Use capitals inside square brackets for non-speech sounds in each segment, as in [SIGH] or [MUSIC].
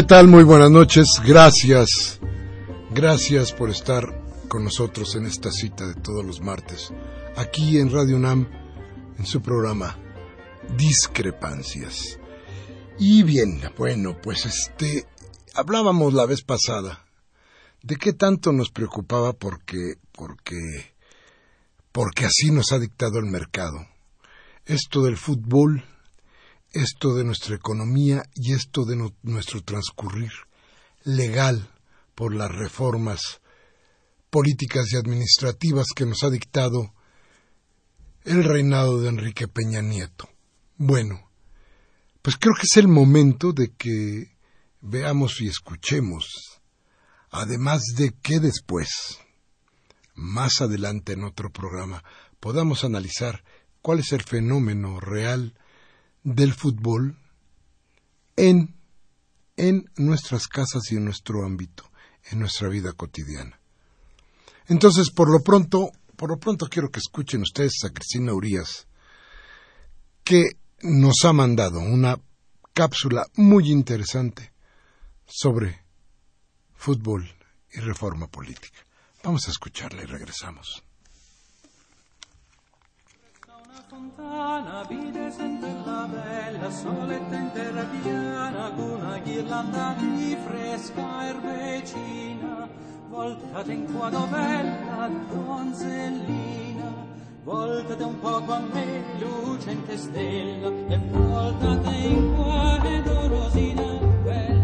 ¿Qué tal? Muy buenas noches. Gracias. Gracias por estar con nosotros en esta cita de todos los martes, aquí en Radio UNAM, en su programa Discrepancias. Y bien, bueno, pues este, hablábamos la vez pasada de qué tanto nos preocupaba porque, porque, porque así nos ha dictado el mercado. Esto del fútbol, esto de nuestra economía y esto de nuestro transcurrir legal por las reformas políticas y administrativas que nos ha dictado el reinado de Enrique Peña Nieto. Bueno, pues creo que es el momento de que veamos y escuchemos, además de que después, más adelante en otro programa, podamos analizar cuál es el fenómeno real del fútbol en, en nuestras casas y en nuestro ámbito, en nuestra vida cotidiana. Entonces, por lo pronto, por lo pronto quiero que escuchen ustedes a Cristina Urias, que nos ha mandado una cápsula muy interesante sobre fútbol y reforma política. Vamos a escucharla y regresamos. Fontana vide sente la bella soletta in terra piana con una ghirlanda di fresca erbecina voltate in quadro bella donzellina voltate un poco a me lucente stella e voltate in quadro rosina bella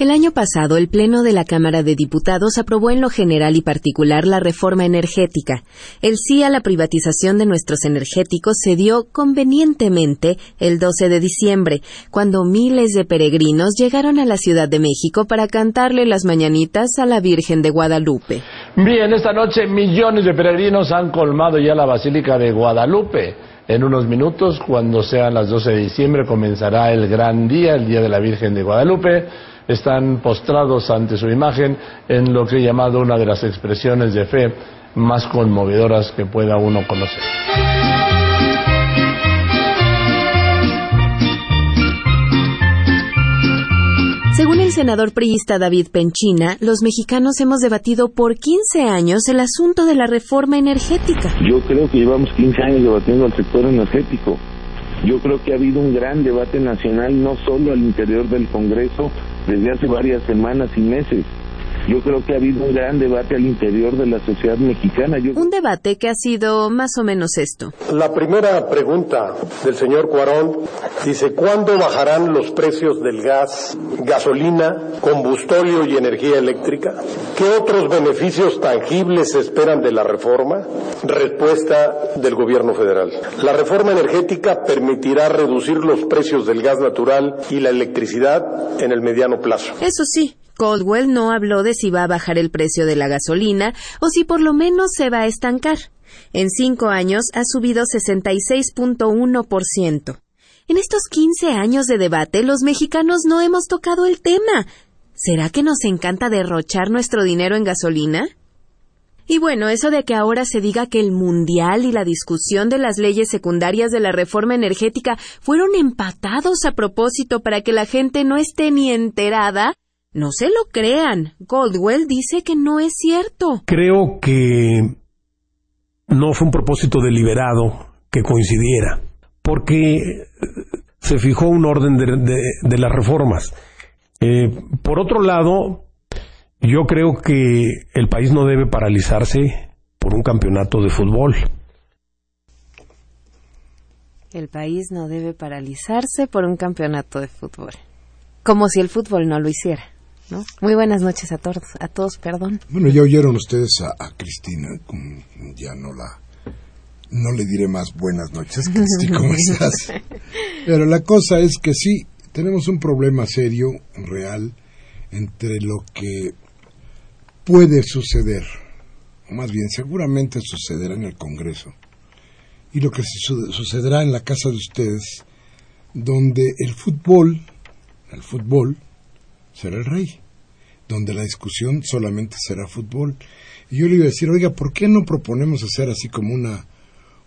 El año pasado, el Pleno de la Cámara de Diputados aprobó en lo general y particular la reforma energética. El sí a la privatización de nuestros energéticos se dio convenientemente el 12 de diciembre, cuando miles de peregrinos llegaron a la Ciudad de México para cantarle las mañanitas a la Virgen de Guadalupe. Bien, esta noche millones de peregrinos han colmado ya la Basílica de Guadalupe. En unos minutos, cuando sean las 12 de diciembre, comenzará el gran día, el Día de la Virgen de Guadalupe. Están postrados ante su imagen en lo que he llamado una de las expresiones de fe más conmovedoras que pueda uno conocer. Según el senador priista David Penchina, los mexicanos hemos debatido por 15 años el asunto de la reforma energética. Yo creo que llevamos 15 años debatiendo el sector energético. Yo creo que ha habido un gran debate nacional, no solo al interior del Congreso, desde hace varias semanas y meses. Yo creo que ha habido un gran debate al interior de la sociedad mexicana. Yo Un debate que ha sido más o menos esto. La primera pregunta del señor Cuarón dice, ¿cuándo bajarán los precios del gas, gasolina, combustorio y energía eléctrica? ¿Qué otros beneficios tangibles se esperan de la reforma? Respuesta del gobierno federal. La reforma energética permitirá reducir los precios del gas natural y la electricidad en el mediano plazo. Eso sí, Caldwell no habló de si va a bajar el precio de la gasolina o si por lo menos se va a estancar. En cinco años ha subido 66.1%. En estos 15 años de debate, los mexicanos no hemos tocado el tema. ¿Será que nos encanta derrochar nuestro dinero en gasolina? Y bueno, eso de que ahora se diga que el Mundial y la discusión de las leyes secundarias de la reforma energética fueron empatados a propósito para que la gente no esté ni enterada, no se lo crean. Goldwell dice que no es cierto. Creo que no fue un propósito deliberado que coincidiera, porque se fijó un orden de, las reformas. Eh, por otro lado, yo creo que el país no debe paralizarse por un campeonato de fútbol. El país no debe paralizarse por un campeonato de fútbol. Como si el fútbol no lo hiciera. ¿No? Muy buenas noches a todos, a todos, perdón. Bueno, ya oyeron ustedes a, Cristina, ya no la no le diré más buenas noches, [LAUGHS] Cristina, ¿cómo estás? Pero la cosa es que sí, tenemos un problema serio, real, entre lo que puede suceder, o más bien seguramente sucederá en el Congreso, y lo que sucederá en la casa de ustedes, donde el fútbol, el fútbol, será el rey, donde la discusión solamente será fútbol. Y yo le iba a decir, oiga, ¿por qué no proponemos hacer así como una,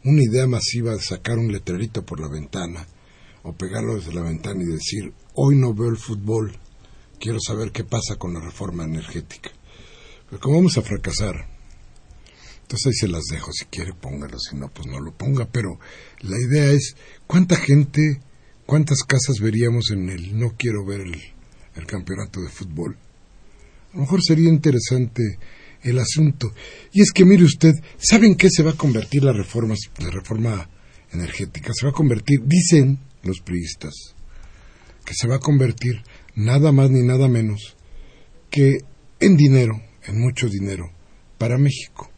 una idea masiva de sacar un letrerito por la ventana o pegarlo desde la ventana y decir, hoy no veo el fútbol, quiero saber qué pasa con la reforma energética? Pero como vamos a fracasar, entonces ahí se las dejo, si quiere póngalo, si no, pues no lo ponga, pero la idea es, ¿cuánta gente, cuántas casas veríamos en el no quiero ver el el campeonato de fútbol. A lo mejor sería interesante el asunto. Y es que mire usted, ¿saben qué se va a convertir la reforma, la reforma energética? Se va a convertir, dicen los priistas, que se va a convertir nada más ni nada menos que en dinero, en mucho dinero, para México.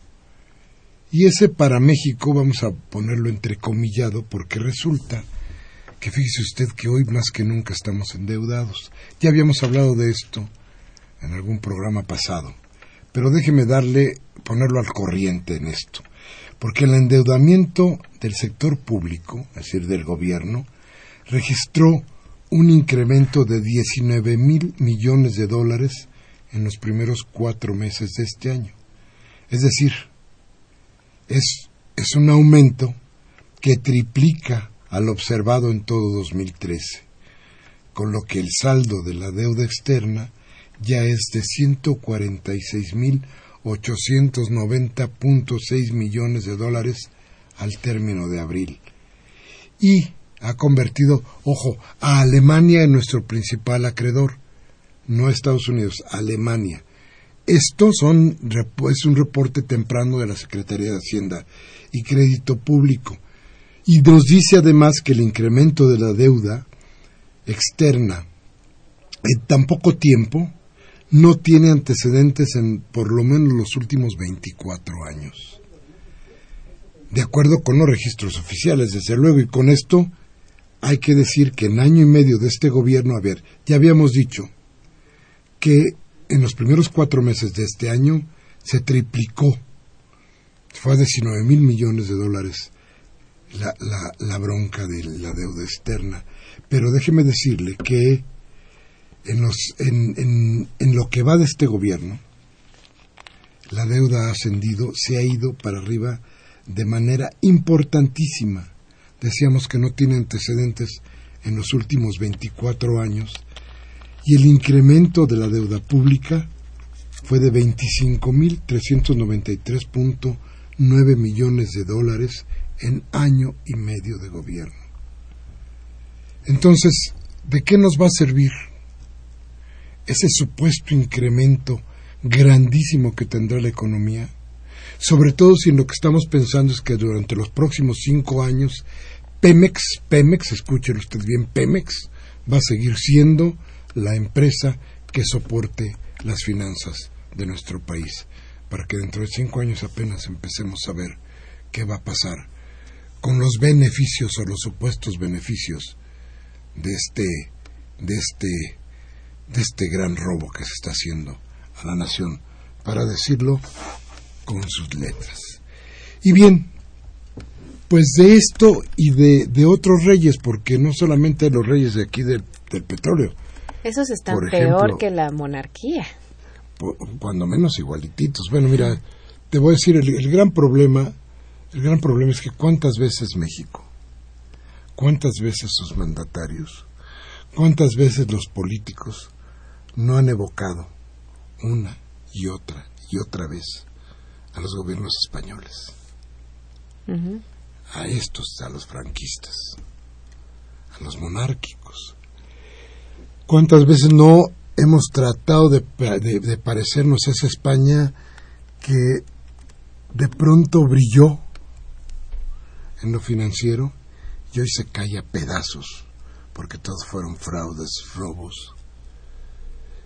Y ese para México vamos a ponerlo entrecomillado porque resulta que fíjese usted que hoy más que nunca estamos endeudados. Ya habíamos hablado de esto en algún programa pasado, pero déjeme darle, ponerlo al corriente en esto, porque el endeudamiento del sector público, es decir, del gobierno, registró un incremento de 19 mil millones de dólares en los primeros cuatro meses de este año. Es decir, es, es un aumento que triplica al observado en todo 2013, con lo que el saldo de la deuda externa ya es de 146.890.6 millones de dólares al término de abril. Y ha convertido, ojo, a Alemania en nuestro principal acreedor, no Estados Unidos, Alemania. Esto son, es un reporte temprano de la Secretaría de Hacienda y Crédito Público y nos dice además que el incremento de la deuda externa en tan poco tiempo no tiene antecedentes en por lo menos los últimos 24 años. De acuerdo con los registros oficiales, desde luego, y con esto hay que decir que en año y medio de este gobierno, a ver, ya habíamos dicho que en los primeros cuatro meses de este año se triplicó, fue a 19 mil millones de dólares la, la, bronca de la deuda externa. Pero déjeme decirle que en, los, en, en, lo que va de este gobierno, la deuda ha ascendido, se ha ido para arriba de manera importantísima. Decíamos que no tiene antecedentes en los últimos 24 años y el incremento de la deuda pública fue de 25.393.9 millones de dólares en año y medio de gobierno. Entonces, ¿de qué nos va a servir ese supuesto incremento grandísimo que tendrá la economía? Sobre todo si lo que estamos pensando es que durante los próximos cinco años Pemex, Pemex, escúchelo usted bien, Pemex va a seguir siendo la empresa que soporte las finanzas de nuestro país, para que dentro de cinco años apenas empecemos a ver qué va a pasar con los beneficios o los supuestos beneficios de este, de este, de este gran robo que se está haciendo a la nación, para decirlo con sus letras. Y bien, pues de esto y de, de otros reyes, porque no solamente los reyes de aquí del, del petróleo. Esos están peor que la monarquía. cuando menos igualititos. Bueno, mira, te voy a decir, el, el gran problema, el gran problema es que cuántas veces México, cuántas veces sus mandatarios, cuántas veces los políticos no han evocado una y otra y otra vez a los gobiernos españoles, a estos, a los franquistas, a los monárquicos. ¿Cuántas veces no hemos tratado de, de- de parecernos a esa España que de pronto brilló financiero y hoy se cae a pedazos porque todos fueron fraudes, robos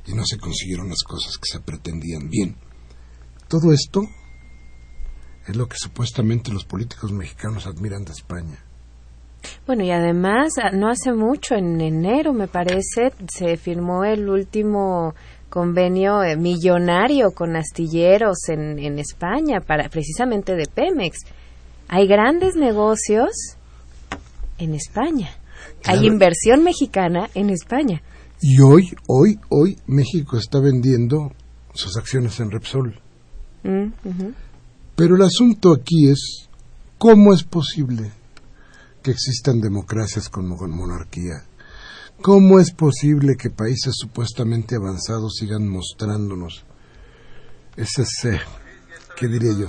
y no se consiguieron las cosas que se pretendían bien. Todo esto es lo que supuestamente los políticos mexicanos admiran de España. Bueno, y además, ah, no hace mucho, en enero me parece, se firmó el último convenio eh, millonario con astilleros en, en España, para precisamente de Pemex. Hay grandes negocios en España. Claro. Hay inversión mexicana en España. Y hoy, hoy, hoy México está vendiendo sus acciones en Repsol. Mm. Pero el asunto aquí es cómo es posible que existan democracias con mo- monarquía. ¿Cómo es posible que países supuestamente avanzados sigan mostrándonos esos, eh, qué diría yo,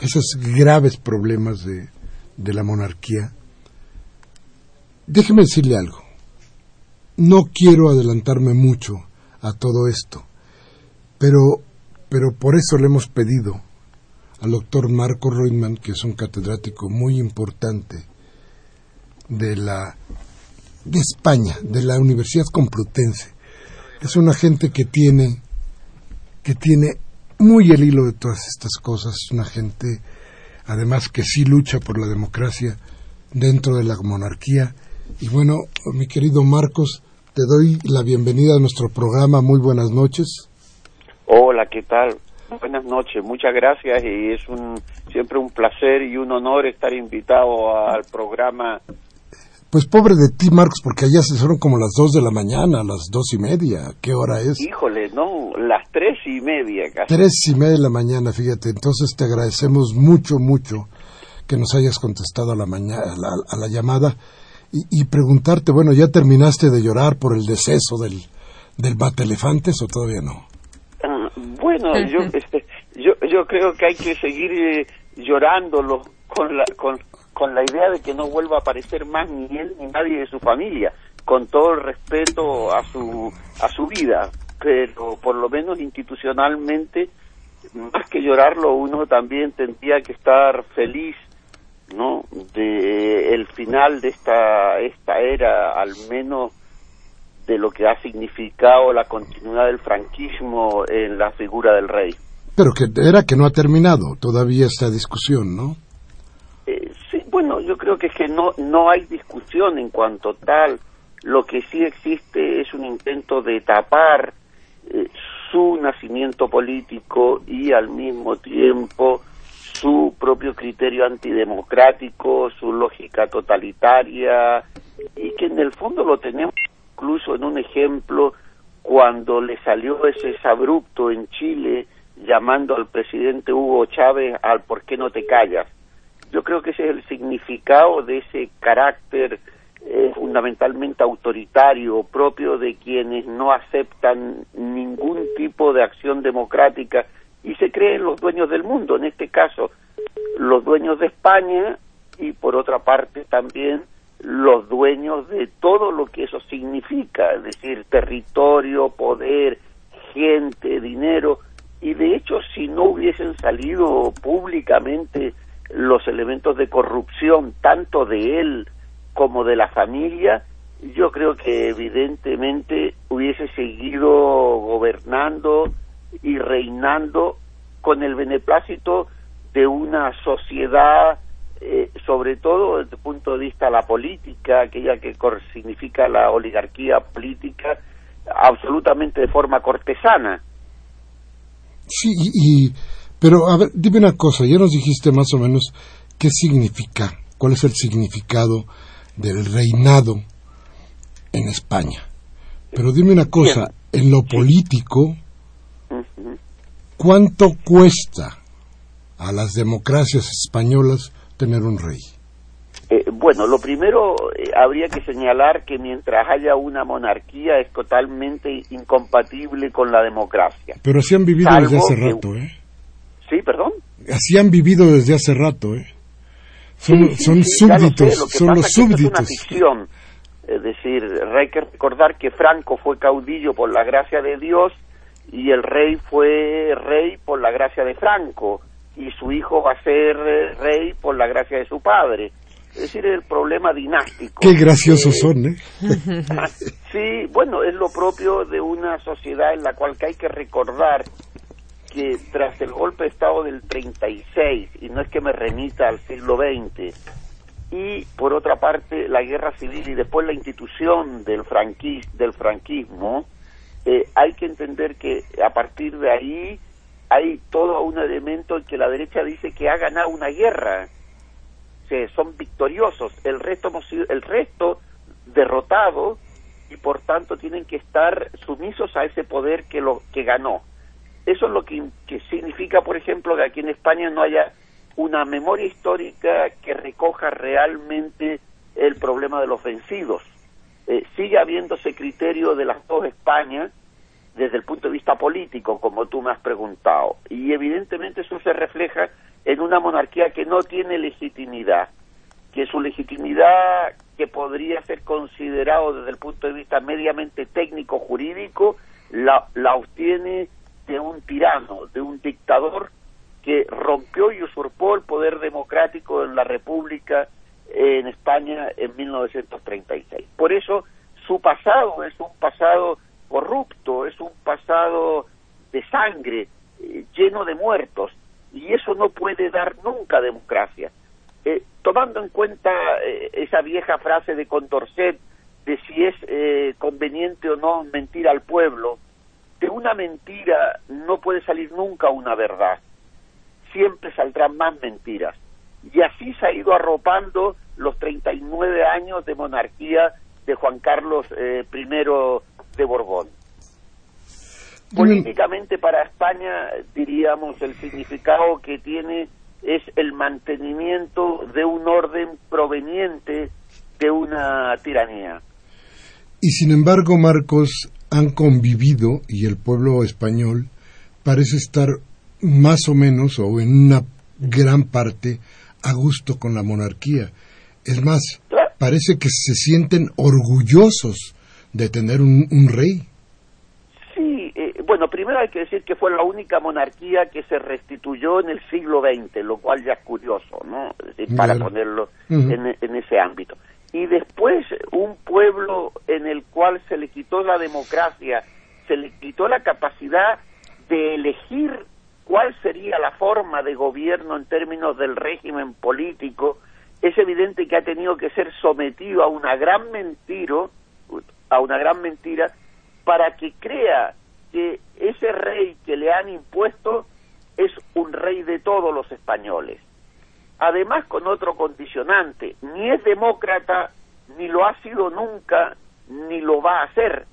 esos graves problemas de, de la monarquía? Déjeme decirle algo. No quiero adelantarme mucho a todo esto, pero, pero por eso le hemos pedido al doctor Marco Reutemann, que es un catedrático muy importante de la de España, de la Universidad Complutense. Es una gente que tiene que tiene muy el hilo de todas estas cosas, una gente además que sí lucha por la democracia dentro de la monarquía. Y bueno, mi querido Marcos, te doy la bienvenida a nuestro programa. Muy buenas noches. Hola, ¿qué tal? Buenas noches, muchas gracias y es un siempre un placer y un honor estar invitado al programa. Pues pobre de ti, Marcos, porque allá se fueron como las dos de la mañana, las dos y media. ¿Qué hora es? Híjole, no, las tres y media casi. Tres y media de la mañana, fíjate. Entonces te agradecemos mucho, mucho que nos hayas contestado a la, mañana, a la, a la llamada y, y preguntarte, bueno, ¿ya terminaste de llorar por el deceso del, del elefantes o todavía no? Ah, Bueno, yo, este, yo, yo creo que hay que seguir eh, llorándolo con la, con, con la idea de que no vuelva a aparecer más ni él ni nadie de su familia, con todo el respeto a su, a su vida, pero por lo menos institucionalmente, más que llorarlo, uno también tendría que estar feliz no de el final de esta esta era al menos de lo que ha significado la continuidad del franquismo en la figura del rey. Pero que era que no ha terminado todavía esta discusión, ¿no? Bueno, yo creo que es que no no hay discusión en cuanto tal. Lo que sí existe es un intento de tapar eh, su nacimiento político y al mismo tiempo su propio criterio antidemocrático, su lógica totalitaria y que en el fondo lo tenemos incluso en un ejemplo cuando le salió ese abrupto en Chile llamando al presidente Hugo Chávez al ¿por qué no te callas? Yo creo que ese es el significado de ese carácter eh, fundamentalmente autoritario propio de quienes no aceptan ningún tipo de acción democrática y se creen los dueños del mundo, en este caso los dueños de España y por otra parte también los dueños de todo lo que eso significa, es decir, territorio, poder, gente, dinero, y de hecho si no hubiesen salido públicamente los elementos de corrupción, tanto de él como de la familia, yo creo que evidentemente hubiese seguido gobernando y reinando con el beneplácito de una sociedad, eh, sobre todo desde el punto de vista de la política, aquella que significa la oligarquía política, absolutamente de forma cortesana. Sí, y- pero a ver, dime una cosa, ya nos dijiste más o menos qué significa, cuál es el significado del reinado en España. Pero dime una cosa, en lo político. ¿cuánto cuesta a las democracias españolas tener un rey? Eh, bueno, lo primero eh, habría que señalar que mientras haya una monarquía es totalmente incompatible con la democracia. Pero así han vivido desde hace rato, ¿eh? Sí, perdón. Así han vivido desde hace rato, ¿eh? Son, son súbditos, son los súbditos. Es una ficción. Es decir, hay que recordar que Franco fue caudillo por la gracia de Dios y el rey fue rey por la gracia de Franco y su hijo va a ser eh, rey por la gracia de su padre. Es decir, el problema dinástico. Qué graciosos son, ¿eh? [LAUGHS] sí, bueno, es lo propio de una sociedad en la cual hay que recordar que tras el golpe de Estado del 36, y no es que me remita al siglo XX, y por otra parte la guerra civil y después la institución del, franquis, del franquismo, eh, hay que entender que a partir de ahí hay todo un elemento en que la derecha dice que ha ganado una guerra, que son victoriosos, el resto hemos sido, el resto derrotado y por tanto tienen que estar sumisos a ese poder que lo que ganó. Eso es lo que, significa, por ejemplo, que aquí en España no haya una memoria histórica que recoja realmente el problema de los vencidos. Eh, sigue habiendo ese criterio de las dos Españas desde el punto de vista político, como tú me has preguntado, y evidentemente eso se refleja en una monarquía que no tiene legitimidad, que su legitimidad que podría ser considerado desde el punto de vista mediamente técnico jurídico la, la obtiene de un tirano, de un dictador que rompió y usurpó el poder democrático en la República en España en 1936. Por eso su pasado es un pasado corrupto, es un pasado de sangre, eh, lleno de muertos, y eso no puede dar nunca democracia. Eh, tomando en cuenta eh, esa vieja frase de Condorcet de si es conveniente o no mentir al pueblo, de una mentira no puede salir nunca una verdad. Siempre saldrán más mentiras. Y así se ha ido arropando los 39 años de monarquía de Juan Carlos eh, I de Borbón. Políticamente para España, diríamos, el significado que tiene es el mantenimiento de un orden proveniente de una tiranía. Y sin embargo, Marcos, han convivido y el pueblo español parece estar más o menos o en una gran parte a gusto con la monarquía. Es más, parece que se sienten orgullosos de tener un, rey. Sí, eh, bueno, primero hay que decir que fue la única monarquía que se restituyó en el siglo XX, lo cual ya es curioso, ¿no? para ponerlo en ese ámbito y después un pueblo en el cual se le quitó la democracia, se le quitó la capacidad de elegir cuál sería la forma de gobierno en términos del régimen político, es evidente que ha tenido que ser sometido a una gran mentira, a una gran mentira, para que crea que ese rey que le han impuesto es un rey de todos los españoles además con otro condicionante, ni es demócrata, ni lo ha sido nunca, ni lo va a ser.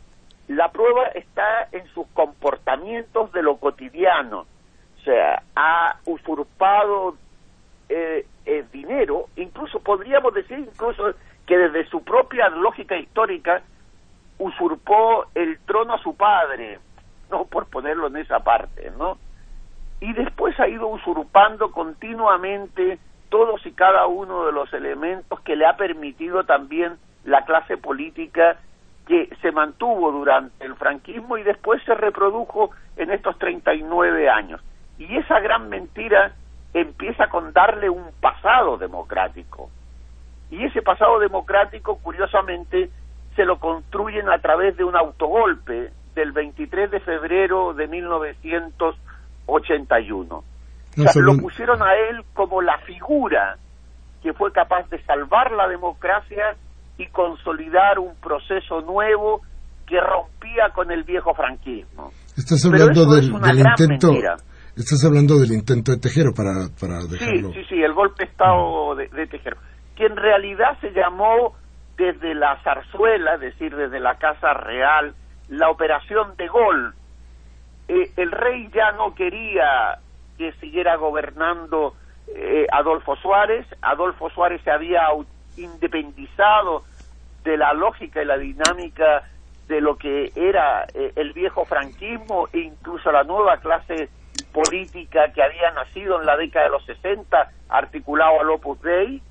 La prueba está en sus comportamientos de lo cotidiano, o sea, ha usurpado eh, el dinero, incluso podríamos decir incluso que desde su propia lógica histórica usurpó el trono a su padre, no por ponerlo en esa parte, ¿no? Y después ha ido usurpando continuamente todos y cada uno de los elementos que le ha permitido también la clase política que se mantuvo durante el franquismo y después se reprodujo en estos 39 años. Y esa gran mentira empieza con darle un pasado democrático. Y ese pasado democrático, curiosamente, se lo construyen a través de un autogolpe del 23 de febrero de 1981 lo pusieron a él como la figura que fue capaz de salvar la democracia y consolidar un proceso nuevo que rompía con el viejo franquismo. Estás hablando del, intento. Estás hablando del intento de Tejero para, para dejarlo. Sí, sí, sí, el golpe de Estado de, de Tejero, que en realidad se llamó desde la zarzuela, es decir, desde la Casa Real, la operación de Gol. Eh, el rey ya no quería que siguiera gobernando eh, Adolfo Suárez. Adolfo Suárez se había independizado de la lógica y la dinámica de lo que era eh, el viejo franquismo e incluso la nueva clase política que había nacido en la década de los 60, articulado al Opus Dei,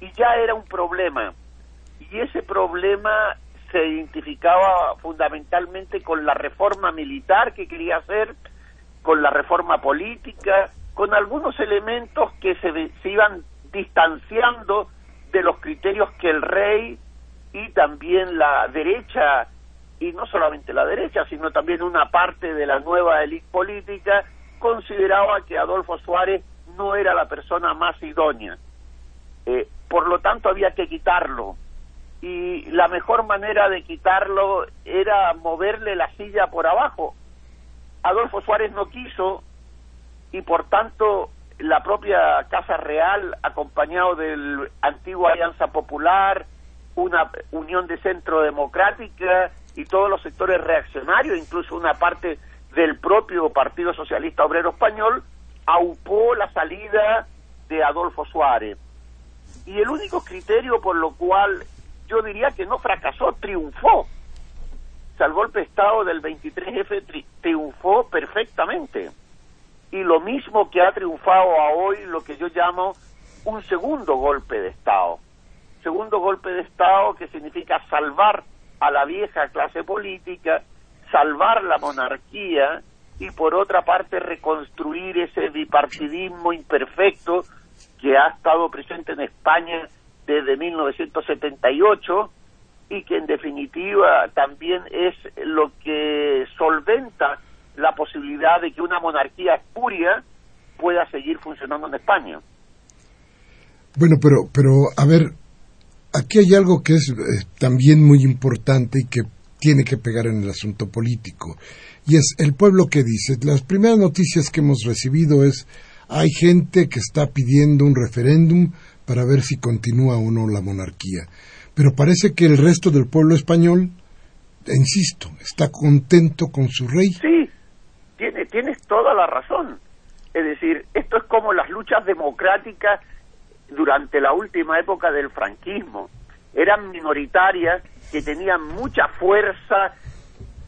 y ya era un problema. Y ese problema se identificaba fundamentalmente con la reforma militar que quería hacer, con la reforma política, con algunos elementos que se, se iban distanciando de los criterios que el rey y también la derecha, y no solamente la derecha, sino también una parte de la nueva élite política, consideraba que Adolfo Suárez no era la persona más idónea. Eh, por lo tanto, había que quitarlo. Y la mejor manera de quitarlo era moverle la silla por abajo. Adolfo Suárez no quiso y por tanto la propia Casa Real, acompañado del antiguo Alianza Popular, una Unión de Centro Democrática y todos los sectores reaccionarios, incluso una parte del propio Partido Socialista Obrero Español, aupó la salida de Adolfo Suárez. Y el único criterio por lo cual yo diría que no fracasó, triunfó. O sea, el golpe de Estado del 23F triunfó perfectamente. Y lo mismo que ha triunfado a hoy lo que yo llamo un segundo golpe de Estado. Segundo golpe de Estado que significa salvar a la vieja clase política, salvar la monarquía y por otra parte reconstruir ese bipartidismo imperfecto que ha estado presente en España desde 1978 y que en definitiva también es lo que solventa la posibilidad de que una monarquía espuria pueda seguir funcionando en España. Bueno, pero, pero a ver, aquí hay algo que es eh, también muy importante y que tiene que pegar en el asunto político. Y es el pueblo que dice, las primeras noticias que hemos recibido es, hay gente que está pidiendo un referéndum para ver si continúa o no la monarquía. Pero parece que el resto del pueblo español, insisto, está contento con su rey. Sí, tiene, tienes toda la razón. Es decir, esto es como las luchas democráticas durante la última época del franquismo. Eran minoritarias que tenían mucha fuerza,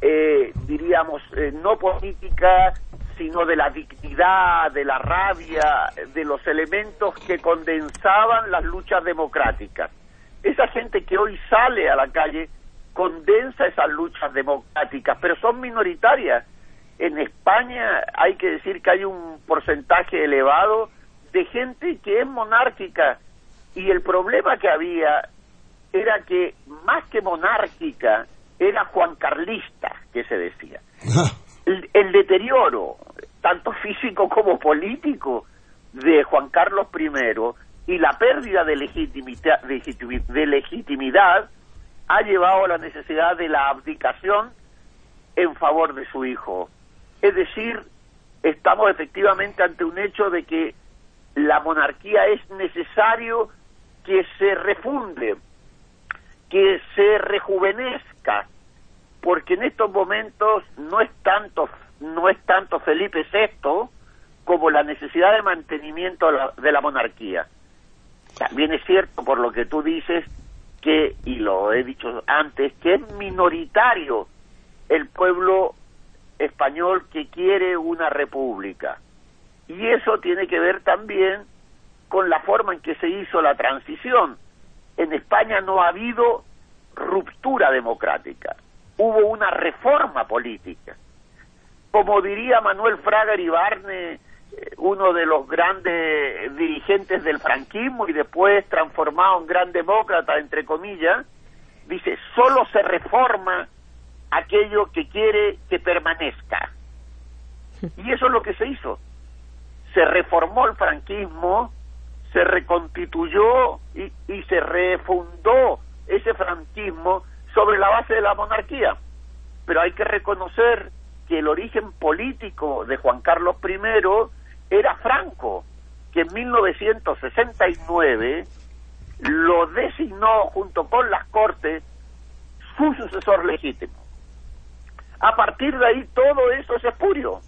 eh, diríamos, eh, no política, sino de la dignidad, de la rabia, de los elementos que condensaban las luchas democráticas. Esa gente que hoy sale a la calle condensa esas luchas democráticas, pero son minoritarias. En España hay que decir que hay un porcentaje elevado de gente que es monárquica y el problema que había era que más que monárquica era Juan Carlista, que se decía. [LAUGHS] Ah el, deterioro, tanto [LAUGHS] físico como político, de Juan Carlos I y la pérdida de legitimidad, de ha llevado a la necesidad de la abdicación en favor de su hijo. Es decir, estamos efectivamente ante un hecho de que la monarquía es necesario que se refunde, que se rejuvenezca, porque en estos momentos no es tanto no es tanto Felipe VI como la necesidad de mantenimiento de la monarquía. También es cierto, por lo que tú dices, que, y lo he dicho antes, que es minoritario el pueblo español que quiere una república. Y eso tiene que ver también con la forma en que se hizo la transición. En España no ha habido ruptura democrática hubo una reforma política. Como diría Manuel Fraga Ibarne, uno de los grandes dirigentes del franquismo y después transformado en gran demócrata, entre comillas, dice, solo se reforma aquello que quiere que permanezca. [LAUGHS] Y eso es lo que se hizo. Se reformó el franquismo, se reconstituyó y, y se refundó ese franquismo sobre la base de la monarquía. Pero hay que reconocer que el origen político de Juan Carlos I era Franco, que en 1969 lo designó junto con las Cortes su sucesor legítimo. A partir de ahí todo eso es espurio.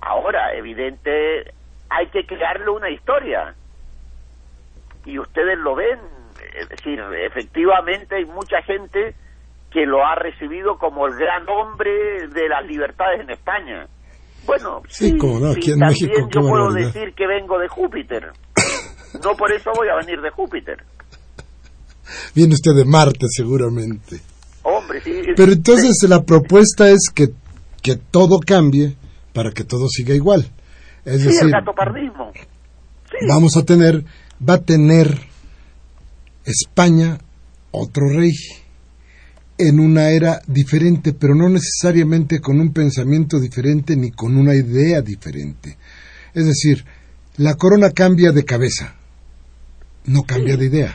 Ahora, evidente, hay que crearle una historia. Y ustedes lo ven, es decir, efectivamente hay mucha gente que lo ha recibido como el gran hombre de las libertades en España. Bueno, sí, como no, aquí en también México, qué yo puedo decir que vengo de Júpiter. [LAUGHS] No por eso voy a venir de Júpiter. Viene usted de Marte, seguramente. Hombre, sí. Pero entonces la propuesta es que, que todo cambie para que todo siga igual. Es sí, decir, el vamos a tener, va a tener España otro rey en una era diferente, pero no necesariamente con un pensamiento diferente ni con una idea diferente. Es decir, la corona cambia de cabeza, no cambia de idea.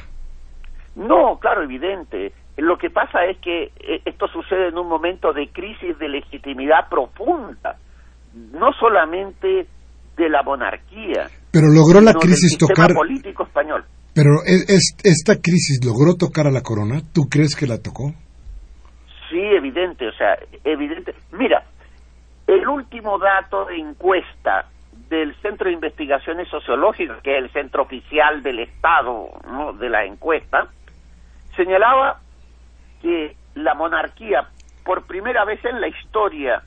No, claro, evidente. Lo que pasa es que eh, esto sucede en un momento de crisis de legitimidad profunda, no solamente de la monarquía, Pero logró la crisis tocar, político español. pero es- es- esta crisis logró tocar a la corona. ¿Tú crees que la tocó? Sí, evidente, o sea, evidente. Mira, el último dato de encuesta del Centro de Investigaciones Sociológicas, que es el centro oficial del Estado ¿no? de la encuesta, señalaba que la monarquía, por primera vez en la historia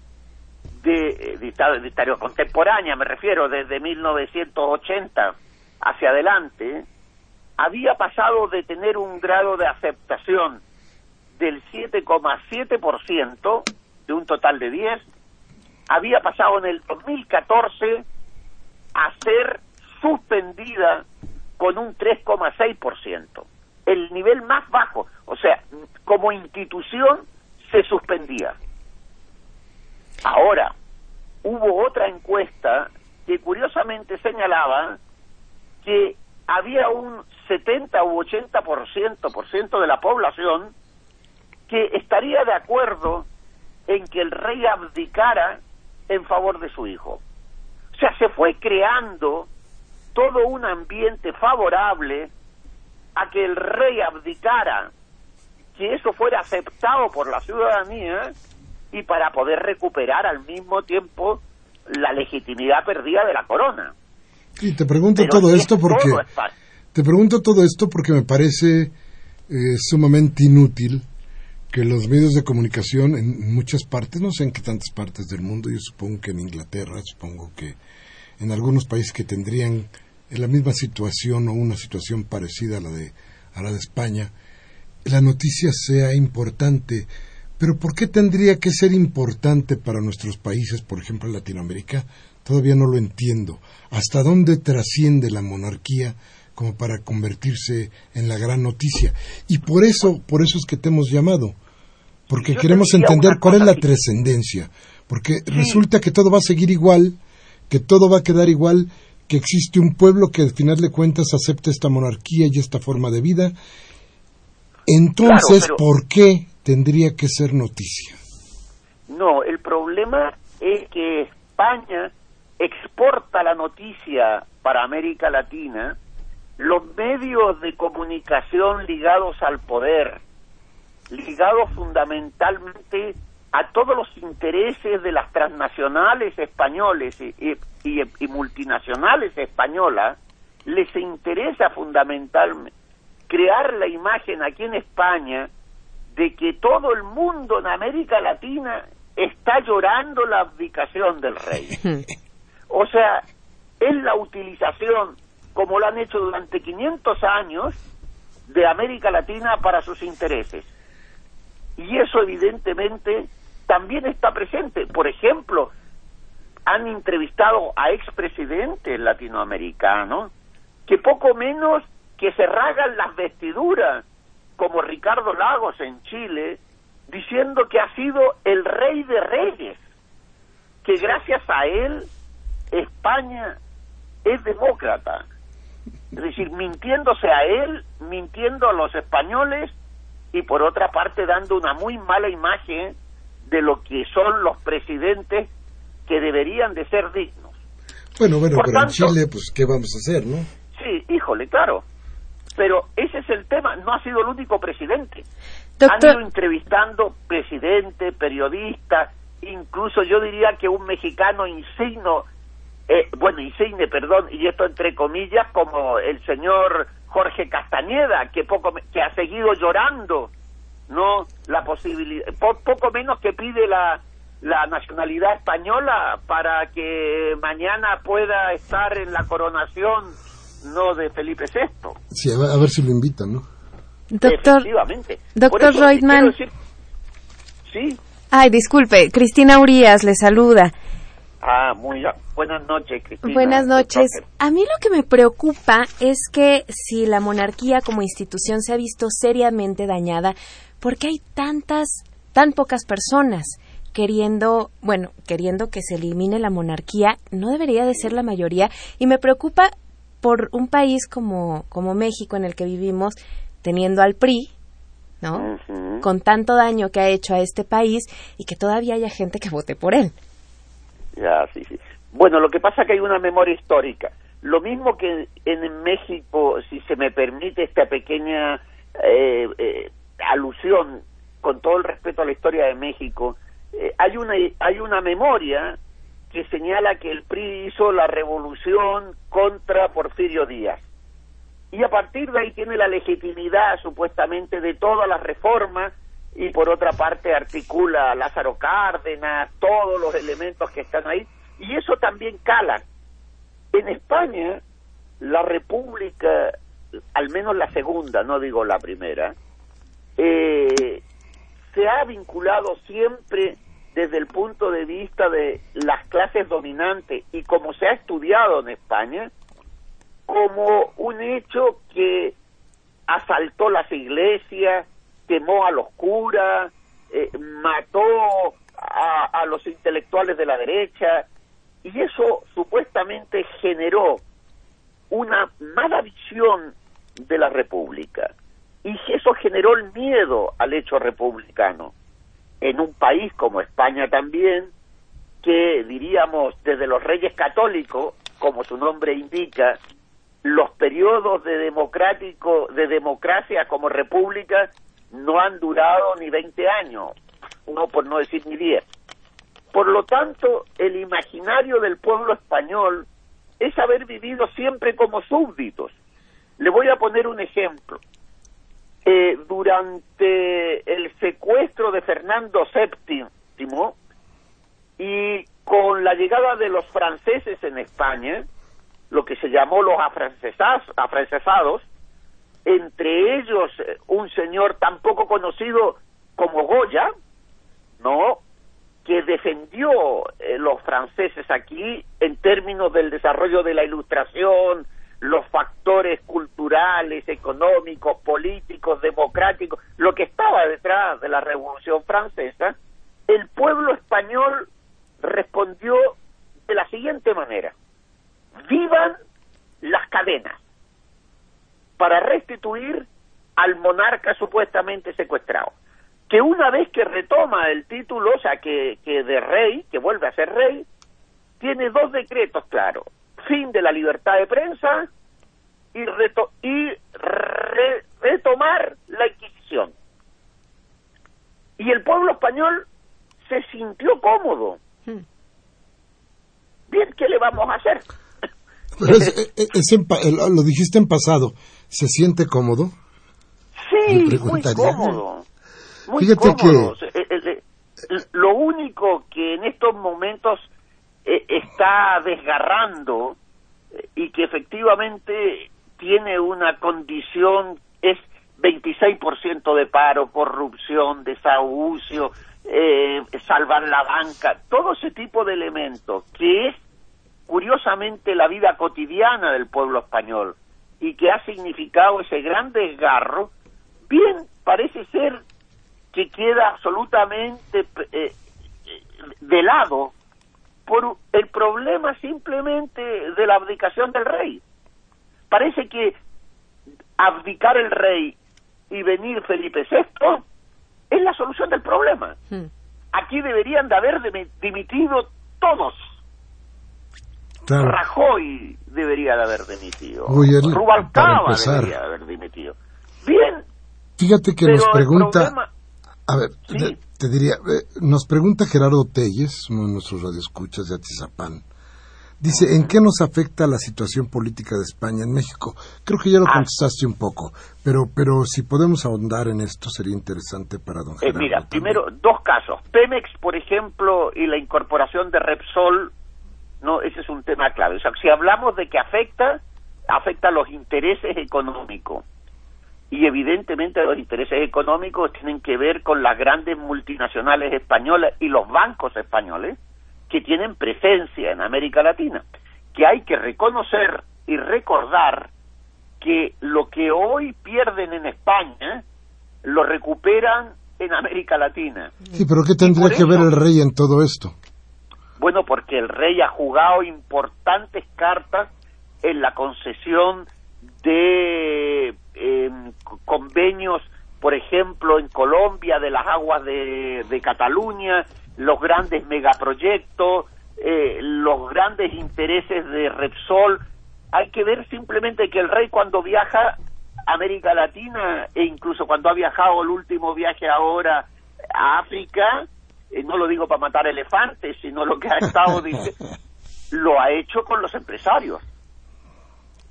de, de, de historia contemporánea, me refiero, desde 1980 hacia adelante, había pasado de tener un grado de aceptación del 7,7% de un total de 10, había pasado en el 2014 a ser suspendida con un 3,6%, el nivel más bajo, o sea, como institución se suspendía. Ahora, hubo otra encuesta que curiosamente señalaba que había un 70 u 80% por ciento de la población que estaría de acuerdo en que el rey abdicara en favor de su hijo. O sea, se fue creando todo un ambiente favorable a que el rey abdicara, que eso fuera aceptado por la ciudadanía y para poder recuperar al mismo tiempo la legitimidad perdida de la corona. Y te pregunto Pero todo es esto porque todo te pregunto todo esto porque me parece eh, sumamente inútil que los medios de comunicación en muchas partes, no sé en qué tantas partes del mundo, yo supongo que en Inglaterra, supongo que en algunos países que tendrían la misma situación o una situación parecida a la de a la de España, la noticia sea importante, pero ¿por qué tendría que ser importante para nuestros países, por ejemplo en Latinoamérica? Todavía no lo entiendo. ¿Hasta dónde trasciende la monarquía como para convertirse en la gran noticia? Y por eso, por eso es que te hemos llamado, porque queremos entender cuál es la trascendencia, porque resulta que todo va a seguir igual, que todo va a quedar igual, que existe un pueblo que al final de cuentas acepta esta monarquía y esta forma de vida. Entonces, Claro, pero- ¿por qué tendría que ser noticia? No, el problema es que España exporta la noticia para América Latina, los medios de comunicación ligados al poder, ligados fundamentalmente a todos los intereses de las transnacionales españoles y- y multinacionales españolas, les interesa fundamentalmente crear la imagen aquí en España de que todo el mundo en América Latina está llorando la abdicación del rey. [LAUGHS] O sea, es la utilización, como lo han hecho durante 500 años, de América Latina para sus intereses. Y eso evidentemente también está presente. Por ejemplo, han entrevistado a expresidentes latinoamericanos que poco menos que se rasgan las vestiduras, como Ricardo Lagos en Chile, diciendo que ha sido el rey de reyes, que gracias a él España es demócrata. Es decir, mintiéndose a él, mintiendo a los españoles y por otra parte dando una muy mala imagen de lo que son los presidentes que deberían de ser dignos. Bueno, bueno, Por pero en Chile, pues, ¿qué vamos a hacer, no? Sí, híjole, claro. Pero ese es el tema, no ha sido el único presidente. Doctor- Han ido entrevistando presidente, periodista, incluso yo diría que un mexicano insigno eh, bueno, insigne, perdón, y esto entre comillas, como el señor Jorge Castañeda, que poco que ha seguido llorando, ¿no? La posibilidad, poco menos que pide la, la nacionalidad española para que mañana pueda estar en la coronación, no de Felipe VI. Sí, a ver, si lo invitan, ¿no? Doctor, Efectivamente. Doctor Reutemann. Sí. Ay, disculpe, Cristina Urias le saluda. Ah, muy buenas noches, Cristina. Buenas noches. A mí lo que me preocupa es que si la monarquía como institución se ha visto seriamente dañada, ¿por qué hay tantas, tan pocas personas queriendo, bueno, queriendo que se elimine la monarquía? No debería de ser la mayoría y me preocupa por un país como, como México en el que vivimos, teniendo al PRI, ¿no? Con tanto daño que ha hecho a este país y que todavía haya gente que vote por él. Ya, sí, sí. Bueno, lo que pasa es que hay una memoria histórica. Lo mismo que en México, si se me permite esta pequeña eh, eh, alusión, con todo el respeto a la historia de México, eh, hay una hay una memoria que señala que el PRI hizo la revolución contra Porfirio Díaz y a partir de ahí tiene la legitimidad supuestamente de todas las reformas y por otra parte articula Lázaro Cárdenas, todos los elementos que están ahí, y eso también cala. En España, la República, al menos la segunda, no digo la primera, eh, se ha vinculado siempre desde el punto de vista de las clases dominantes y como se ha estudiado en España, como un hecho que asaltó las iglesias, quemó a los curas, eh, mató a, los intelectuales de la derecha, y eso supuestamente generó una mala visión de la República. Y eso generó el miedo al hecho republicano. En un país como España también, que diríamos desde los reyes católicos, como su nombre indica, los periodos de democrático de democracia como república no han durado ni 20 años, no por no decir ni 10. Por lo tanto, el imaginario del pueblo español es haber vivido siempre como súbditos. Le voy a poner un ejemplo. Eh, durante el secuestro de Fernando VII y con la llegada de los franceses en España, lo que se llamó los afrancesados, entre ellos eh, un señor tan poco conocido como Goya, ¿no? que defendió eh, los franceses aquí en términos del desarrollo de la ilustración, los factores culturales, económicos, políticos, democráticos, lo que estaba detrás de la Revolución Francesa, el pueblo español respondió de la siguiente manera vivan las cadenas para restituir al monarca supuestamente secuestrado. Que una vez que retoma el título, o sea, que, que de rey, que vuelve a ser rey, tiene dos decretos claros. Fin de la libertad de prensa y, reto y retomar la Inquisición. Y el pueblo español se sintió cómodo. Hmm. Bien, ¿qué le vamos a hacer? Pero es, lo dijiste en pasado, ¿se siente cómodo? Sí, muy cómodo. Fíjate que... Lo único que en estos momentos eh, está desgarrando eh, y que efectivamente tiene una condición es 26% de paro, corrupción, desahucio, eh, salvar la banca, todo ese tipo de elementos que es curiosamente la vida cotidiana del pueblo español y que ha significado ese gran desgarro, bien parece ser que queda absolutamente eh, de lado por el problema simplemente de la abdicación del rey. Parece que abdicar el rey y venir Felipe VI es la solución del problema. Hmm. Aquí deberían de haber dimitido todos Rajoy debería de haber dimitido. Rubalcaba debería de haber dimitido. Bien. Fíjate que nos pregunta... A ver, te, diría, eh, nos pregunta Gerardo Telles, uno de nuestros radioescuchas de Atizapán, Dice, ¿en qué nos afecta la situación política de España en México? Creo que ya lo Ah. contestaste un poco, pero, pero si podemos ahondar en esto sería interesante para don Eh, Gerardo. mira, también. primero, dos casos. Pemex, por ejemplo, y la incorporación de Repsol, no, ese es un tema clave. O sea, si hablamos de que afecta, afecta los intereses económicos. Y evidentemente los intereses económicos tienen que ver con las grandes multinacionales españolas y los bancos españoles que tienen presencia en América Latina. Que hay que reconocer y recordar que lo que hoy pierden en España lo recuperan en América Latina. Sí, pero ¿qué tendría que ver el rey en todo esto? Bueno, porque el rey ha jugado importantes cartas en la concesión de c- convenios, por ejemplo, en Colombia, de las aguas de, de Cataluña, los grandes megaproyectos, eh, los grandes intereses de Repsol. Hay que ver simplemente que el rey cuando viaja a América Latina e incluso cuando ha viajado el último viaje ahora a África, eh, no lo digo para matar elefantes, sino lo que ha estado [LAUGHS] diciendo, lo ha hecho con los empresarios.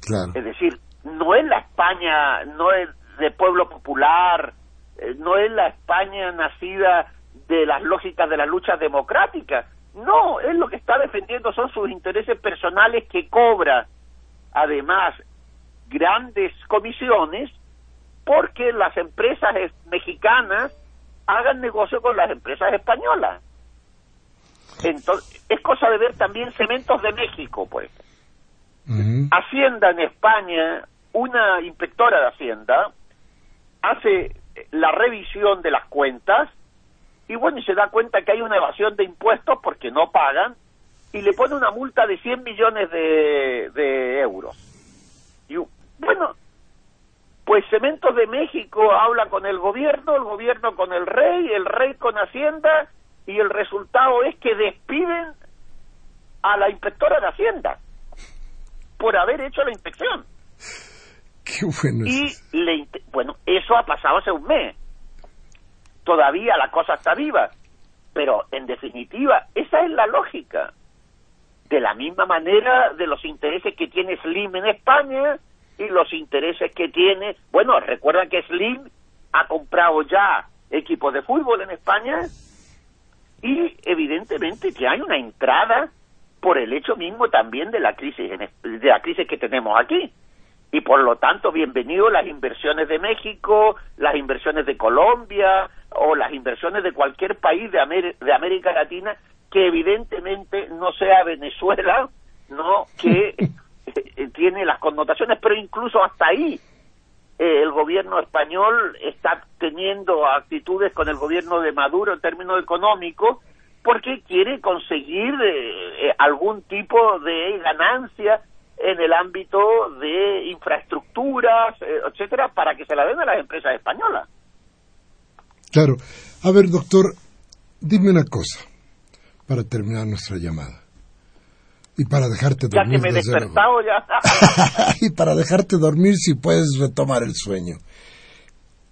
Claro. Es decir, no es la España, no es de pueblo popular, eh, no es la España nacida de las lógicas de la lucha democrática. No, él lo que está defendiendo son sus intereses personales que cobra, además, grandes comisiones porque las empresas es- mexicanas hagan negocio con las empresas españolas. Entonces, es cosa de ver también Cementos de México, pues. Hacienda en España, una inspectora de Hacienda, hace la revisión de las cuentas y bueno, y se da cuenta que hay una evasión de impuestos porque no pagan y le pone una multa de 100 millones de, de euros. Y bueno, pues Cementos de México habla con el gobierno, el gobierno con el rey, el rey con Hacienda y el resultado es que despiden a la inspectora de Hacienda por haber hecho la inspección. Qué bueno Y eso. le bueno, eso ha pasado hace un mes. Todavía la cosa está viva. Pero en definitiva, esa es la lógica. De la misma manera de los intereses que tiene Slim en España y los intereses que tiene. Bueno, recuerda que Slim ha comprado ya equipos de fútbol en España y evidentemente que hay una entrada por el hecho mismo también de la crisis de la crisis que tenemos aquí y por lo tanto bienvenido las inversiones de México, las inversiones de Colombia o las inversiones de cualquier país de, Amer- de América Latina que evidentemente no sea Venezuela, no que [LAUGHS] eh, tiene las connotaciones, pero incluso hasta ahí eh, el gobierno español está teniendo actitudes con el gobierno de Maduro en términos económicos porque quiere conseguir eh, algún tipo de ganancia en el ámbito de infraestructuras, etcétera, para que se la den a las empresas españolas. Claro. A ver, doctor, dime una cosa para terminar nuestra llamada. Y para dejarte Ya dormir. que me he despertado ya. [LAUGHS] y para dejarte dormir si puedes retomar el sueño.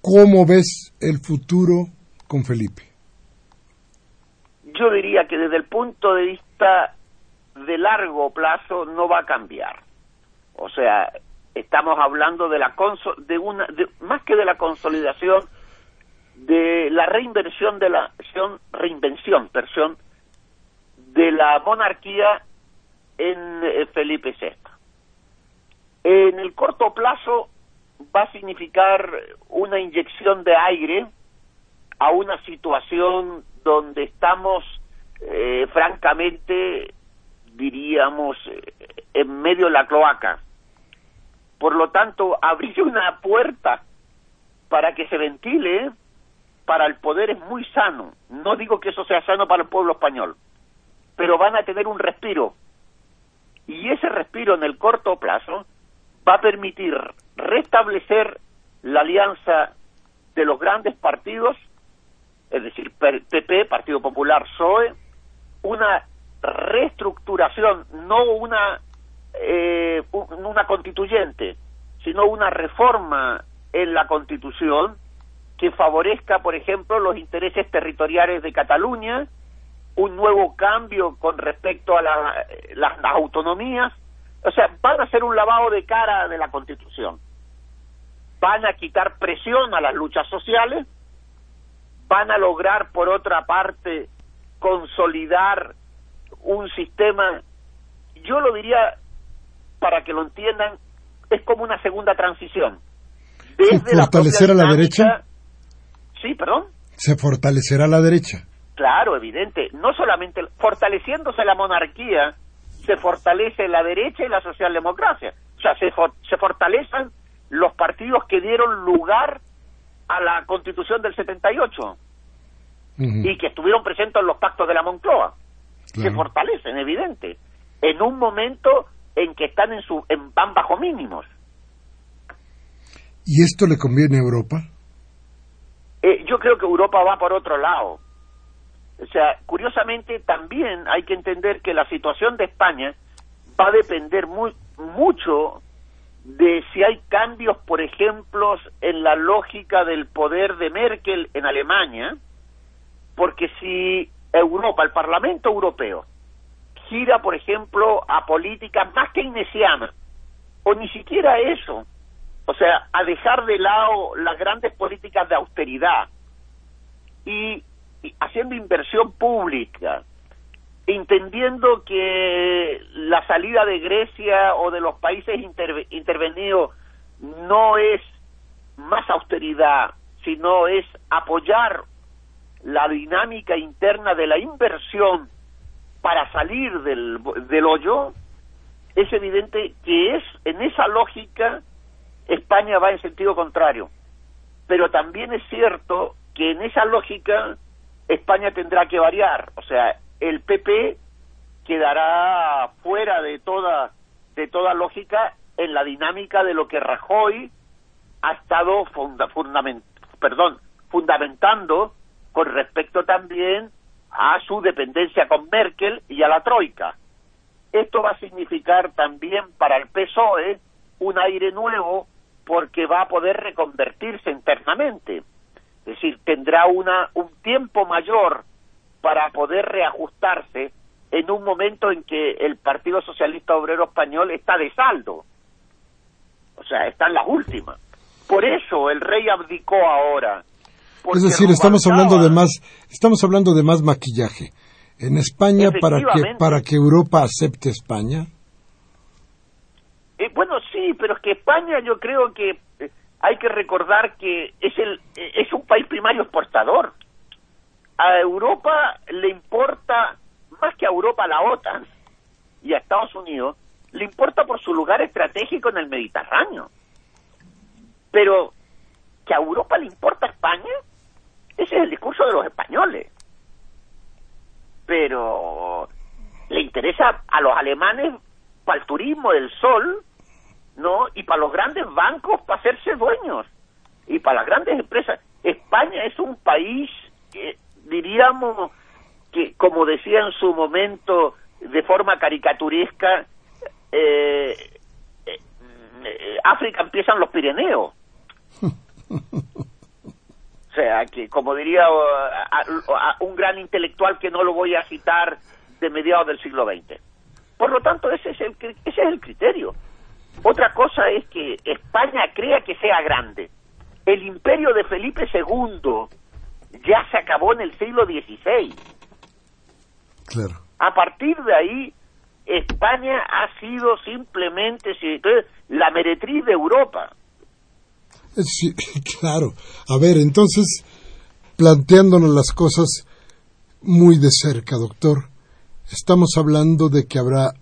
¿Cómo ves el futuro con Felipe? Yo diría que desde el punto de vista de largo plazo no va a cambiar. O sea, estamos hablando de la conso- de una de- más que de la consolidación de la reinversión de la reinvención, perdón, de la monarquía en eh, Felipe VI. En el corto plazo va a significar una inyección de aire a una situación donde estamos eh, francamente diríamos eh, en medio de la cloaca. Por lo tanto abrir una puerta para que se ventile para el poder es muy sano. No digo que eso sea sano para el pueblo español pero van a tener un respiro y ese respiro en el corto plazo va a permitir restablecer la alianza de los grandes partidos es decir, PP, Partido Popular, PSOE, una reestructuración, no una, eh, una constituyente, sino una reforma en la Constitución que favorezca, por ejemplo, los intereses territoriales de Cataluña un nuevo cambio con respecto a la- las, las autonomías. O sea, van a hacer un lavado de cara de la Constitución. Van a quitar presión a las luchas sociales, van a lograr, por otra parte, consolidar un sistema, yo lo diría, para que lo entiendan, es como una segunda transición. Desde la ¿Fortalecer a propia la dinámica- derecha? Sí, perdón. Se fortalecerá la derecha. Claro, evidente. No solamente fortaleciéndose la monarquía, se fortalece la derecha y la socialdemocracia. O sea, se, for- se fortalecen los partidos que dieron lugar a la constitución del 78 Ujú, y que estuvieron presentes en los pactos de la Moncloa. Se fortalecen, evidente. En un momento en que están en su en, van bajo mínimos. ¿Y esto le conviene a Europa? Eh, yo creo que Europa va por otro lado. O sea, curiosamente también hay que entender que la situación de España va a depender muy, mucho de si hay cambios, por ejemplo, en la lógica del poder de Merkel en Alemania, porque si Europa, el Parlamento Europeo, gira, por ejemplo, a políticas más keynesianas, o ni siquiera eso, o sea, a dejar de lado las grandes políticas de austeridad y, haciendo inversión pública, entendiendo que la salida de Grecia o de los países interve- intervenidos no es más austeridad, sino es apoyar la dinámica interna de la inversión para salir del, del hoyo, es evidente que es en esa lógica España va en sentido contrario. Pero también es cierto que en esa lógica España tendrá que variar. O sea, el PP quedará fuera de toda de toda lógica en la dinámica de lo que Rajoy ha estado funda- fundament- perdón, fundamentando con respecto también a su dependencia con Merkel y a la Troika. Esto va a significar también para el PSOE un aire nuevo porque va a poder reconvertirse internamente. Es decir, tendrá una, un tiempo mayor para poder reajustarse en un momento en que el Partido Socialista Obrero Español está de saldo. O sea, está en las últimas. Por eso el rey abdicó ahora. Es decir, estamos hablando de más, estamos hablando de más maquillaje. En España para que para que Europa acepte España. Eh, bueno, sí, pero es que España yo creo que hay que recordar que es el es un país primario exportador. A Europa le importa más que a Europa la OTAN y a Estados Unidos le importa por su lugar estratégico en el Mediterráneo. Pero que a Europa le importa España, ese es el discurso de los españoles. Pero le interesa a los alemanes para el turismo del sol, ¿no? Y para los grandes bancos para hacerse dueños. Y para las grandes empresas. España es un país que diríamos que, como decía en su momento de forma caricaturesca, eh, eh, eh, África empieza en los Pirineos. O sea, que como diría un gran intelectual que no lo voy a citar de mediados del siglo XX. Por lo tanto, ese es el, ese es el criterio. Otra cosa es que España crea que sea grande. El imperio de Felipe II ya se acabó en el siglo XVI. Claro. A partir de ahí, España ha sido simplemente si- la meretriz de Europa. Sí, [LAUGHS] claro. A ver, entonces, planteándonos las cosas muy de cerca, doctor, estamos hablando de que habrá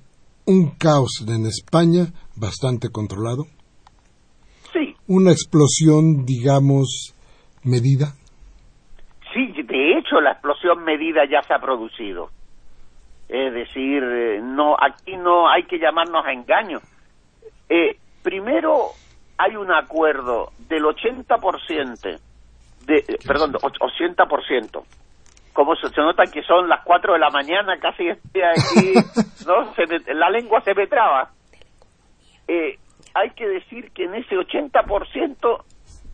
un caos en España bastante controlado, Sí, una explosión, digamos, medida. Sí, de hecho la explosión medida ya se ha producido. Es decir, eh, no aquí no hay que llamarnos a engaño. Eh, primero hay un acuerdo del 80% de eh, perdón, och- 80%. Como se, se nota que son las 4 de la mañana, casi estoy aquí, [LAUGHS] ¿no? Se me- la lengua se me traba. Eh, hay que decir que en ese 80%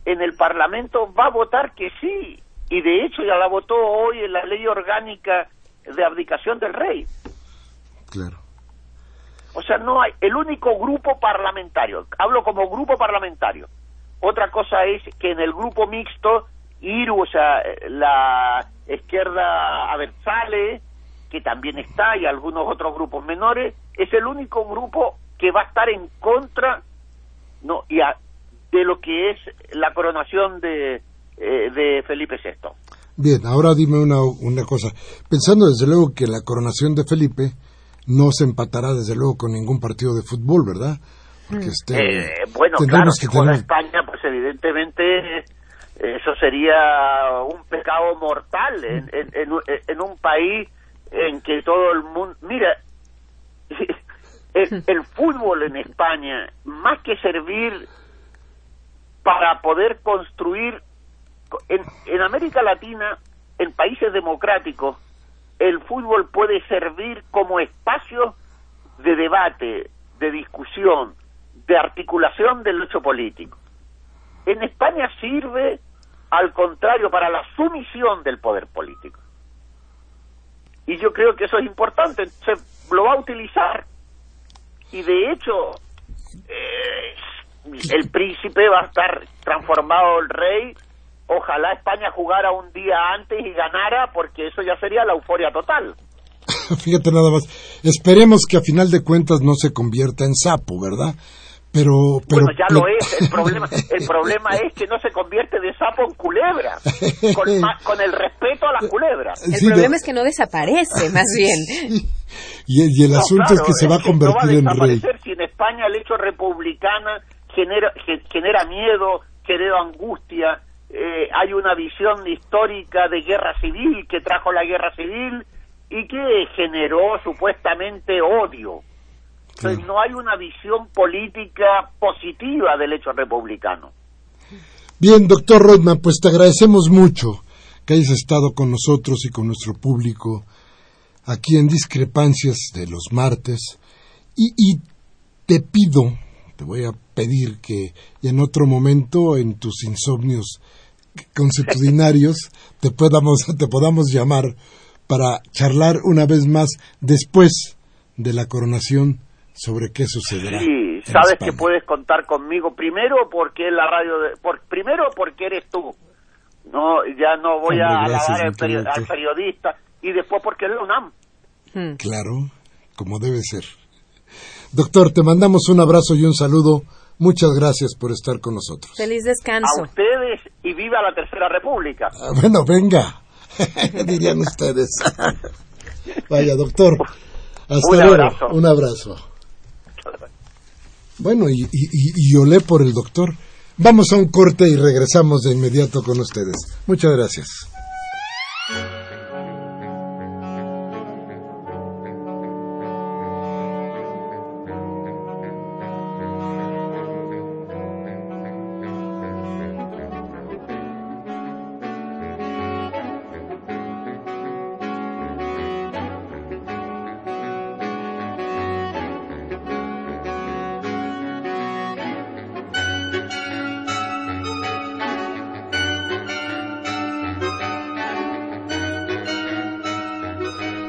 en el Parlamento va a votar que sí, y de hecho ya la votó hoy en la ley orgánica de abdicación del rey. Claro. O sea, no hay el único grupo parlamentario. Hablo como grupo parlamentario. Otra cosa es que en el grupo mixto, IRU, o sea, la izquierda Aversale, que también está, y algunos otros grupos menores, es el único grupo que va a estar en contra no y de lo que es la coronación de, eh, de Felipe VI. Bien, ahora dime una, una cosa. Pensando desde luego que la coronación de Felipe no se empatará desde luego con ningún partido de fútbol, ¿verdad? Porque este, Eh, bueno, claro, si juega España, pues evidentemente eso sería un pecado mortal en, en, en, en un país en que todo el mundo... Mira, [LAUGHS] el, el fútbol en España, más que servir para poder construir en, en, América Latina, en países democráticos, el fútbol puede servir como espacio de debate, de discusión, de articulación del hecho político. En España sirve, al contrario, para la sumisión del poder político. Y yo creo que eso es importante. Se lo va a utilizar. Y de hecho, eh, el príncipe va a estar transformado el rey. Ojalá España jugara un día antes y ganara, porque eso ya sería la euforia total. [LAUGHS] Fíjate nada más. Esperemos que a final de cuentas no se convierta en sapo, ¿verdad? Pero, pero, bueno, ya lo es. El problema, el [LAUGHS] problema es que no se convierte de sapo en culebra, con, [LAUGHS] con el respeto a la culebra. El sí, problema no. es que no desaparece, más [LAUGHS] bien. Y, y el no, asunto claro, es que se va a convertir no va a en rey. Si en España el hecho republicana genera, genera miedo, genera angustia, eh, hay una visión histórica de guerra civil que trajo la guerra civil y que generó supuestamente odio. Entonces, no hay una visión política positiva del hecho republicano. Bien, doctor Rodman, pues te agradecemos mucho que hayas estado con nosotros y con nuestro público aquí en Discrepancias de los martes y, y te pido, te voy a pedir que en otro momento en tus insomnios consuetudinarios [LAUGHS] te podamos, te podamos llamar para charlar una vez más después de la coronación sobre qué sucederá. Sí, sabes que puedes contar conmigo primero porque la radio, de, por, primero porque eres tú. No, ya no voy Hombre, a gracias, alabar al, peri- al periodista y después porque es la UNAM. Hmm. Claro, como debe ser. Doctor, te mandamos un abrazo y un saludo. Muchas gracias por estar con nosotros. Feliz A descanso. ustedes y viva la Tercera República. Ah, bueno, venga, [LAUGHS] dirían ustedes. [LAUGHS] Vaya, doctor. Hasta Un luego. abrazo. Un abrazo. Bueno, y, y, y- olé por el doctor. Vamos a un corte y regresamos de inmediato con ustedes. Muchas gracias.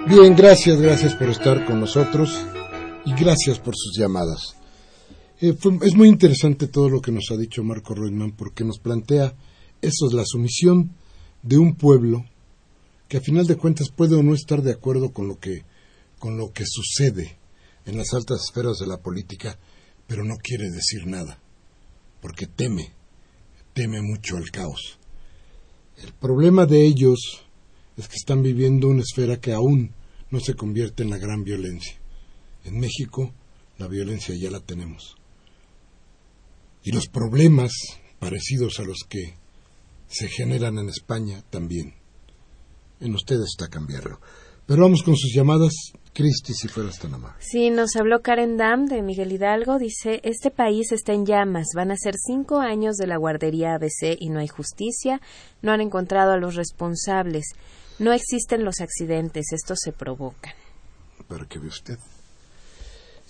Bien, gracias, gracias por estar con nosotros y gracias por sus llamadas. Eh, fue- es muy interesante todo lo que nos ha dicho Marco Reutemann porque nos plantea eso es la sumisión de un pueblo que a final de cuentas puede o no estar de acuerdo con lo que con lo que sucede en las altas esferas de la política, pero no quiere decir nada porque teme, teme mucho al caos. El problema de ellos es que están viviendo una esfera que aún no se convierte en la gran violencia. En México la violencia ya la tenemos. Y los problemas parecidos a los que se generan en España también. En ustedes está cambiarlo. Pero vamos con sus llamadas. Cristi, si fueras tan amable. Sí, nos habló Karen Dam de Miguel Hidalgo. Dice, este país está en llamas. Van a ser cinco años de la guardería ABC y no hay justicia. No han encontrado a los responsables. No existen los accidentes. Estos se provocan. Para que vea usted.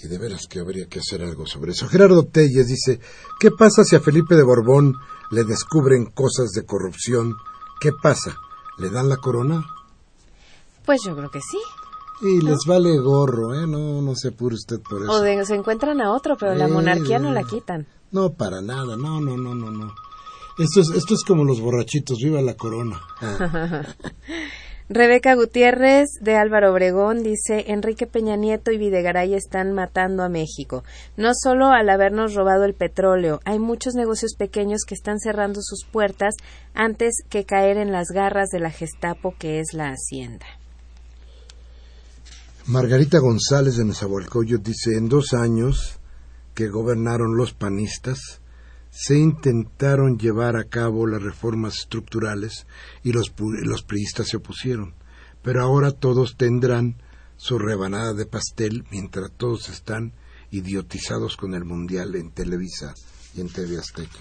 Y de veras que habría que hacer algo sobre eso. Gerardo Telles dice, ¿qué pasa si a Felipe de Borbón le descubren cosas de corrupción? ¿Qué pasa? ¿Le dan la corona? Pues yo creo que sí. Y les vale gorro, ¿eh? No, no se apure usted por eso. O de- se encuentran a otro, pero la Eh, monarquía no la quitan. No, para nada, no, no, no, no, no. Esto es, esto es como los borrachitos, viva la corona. Ah. [LAUGHS] Rebeca Gutiérrez de Álvaro Obregón dice, Enrique Peña Nieto y Videgaray están matando a México. No solo al habernos robado el petróleo, hay muchos negocios pequeños que están cerrando sus puertas antes que caer en las garras de la Gestapo que es la Hacienda. Margarita González de Nezahualcóyotl dice, en dos años que gobernaron los panistas, se intentaron llevar a cabo las reformas estructurales y los, los priistas se opusieron. Pero ahora todos tendrán su rebanada de pastel mientras todos están idiotizados con el Mundial en Televisa y en TV Azteca.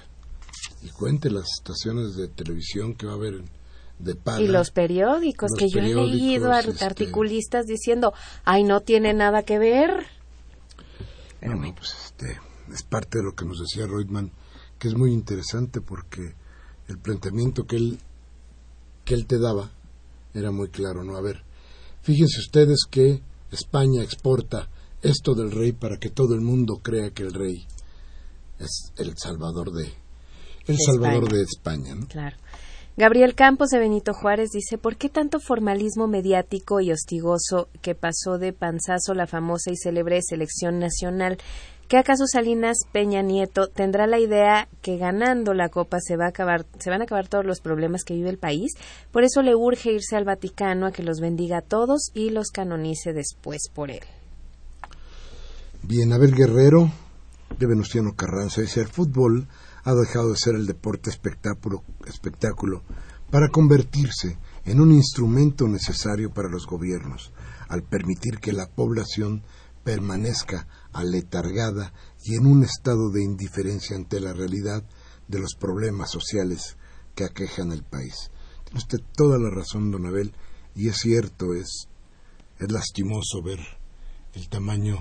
Y cuente las estaciones de televisión que va a haber en- de paga. Y los periódicos, Los que yo he leído a este- articulistas diciendo, ay, no tiene nada que ver. No, no, pues este, es parte de lo que nos decía Reutemann, que es muy interesante porque el planteamiento que él, que él te daba era muy claro, ¿no? A ver, fíjense ustedes que España exporta esto del rey para que todo el mundo crea que el rey es el salvador de, el De salvador España. de España, ¿no? Claro. Gabriel Campos de Benito Juárez dice, ¿por qué tanto formalismo mediático y hostigoso que pasó de panzazo la famosa y célebre selección nacional? ¿Qué acaso Salinas Peña Nieto tendrá la idea que ganando la copa se va a acabar, se van a acabar todos los problemas que vive el país? Por eso le urge irse al Vaticano a que los bendiga a todos y los canonice después por él. Bien, Abel Guerrero de Venustiano Carranza dice, el fútbol ha dejado de ser el deporte espectáculo, espectáculo para convertirse en un instrumento necesario para los gobiernos, al permitir que la población permanezca aletargada y en un estado de indiferencia ante la realidad de los problemas sociales que aquejan el país. Tiene usted toda la razón, don Abel, y es cierto, es, es lastimoso ver el tamaño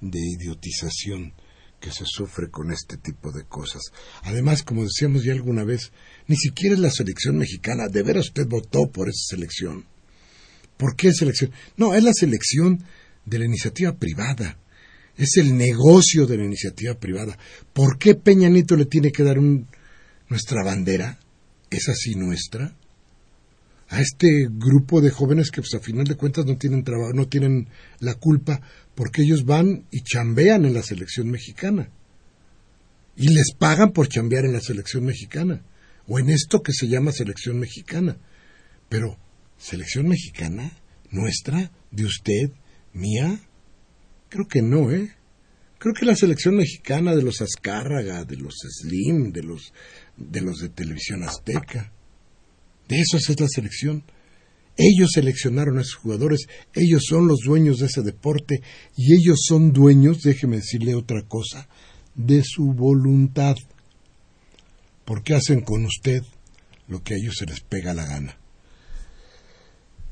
de idiotización que se sufre con este tipo de cosas. Además, como decíamos ya alguna vez, ni siquiera es la selección mexicana. ¿De veras usted votó por esa selección? ¿Por qué selección? No, es la selección de la iniciativa privada. Es el negocio de la iniciativa privada. ¿Por qué Peña Nieto le tiene que dar un, nuestra bandera? ¿Es así nuestra? a este grupo de jóvenes que pues a final de cuentas no tienen trabajo, no tienen la culpa porque ellos van y chambean en la selección mexicana y les pagan por chambear en la selección mexicana o en esto que se llama selección mexicana. Pero selección mexicana nuestra, de usted, mía, creo que no, ¿eh? Creo que la selección mexicana de los Azcárraga, de los Slim, de los de los de Televisión Azteca, de esos es la selección. Ellos seleccionaron a esos jugadores, ellos son los dueños de ese deporte y ellos son dueños, déjeme decirle otra cosa, de su voluntad. Porque hacen con usted lo que a ellos se les pega la gana.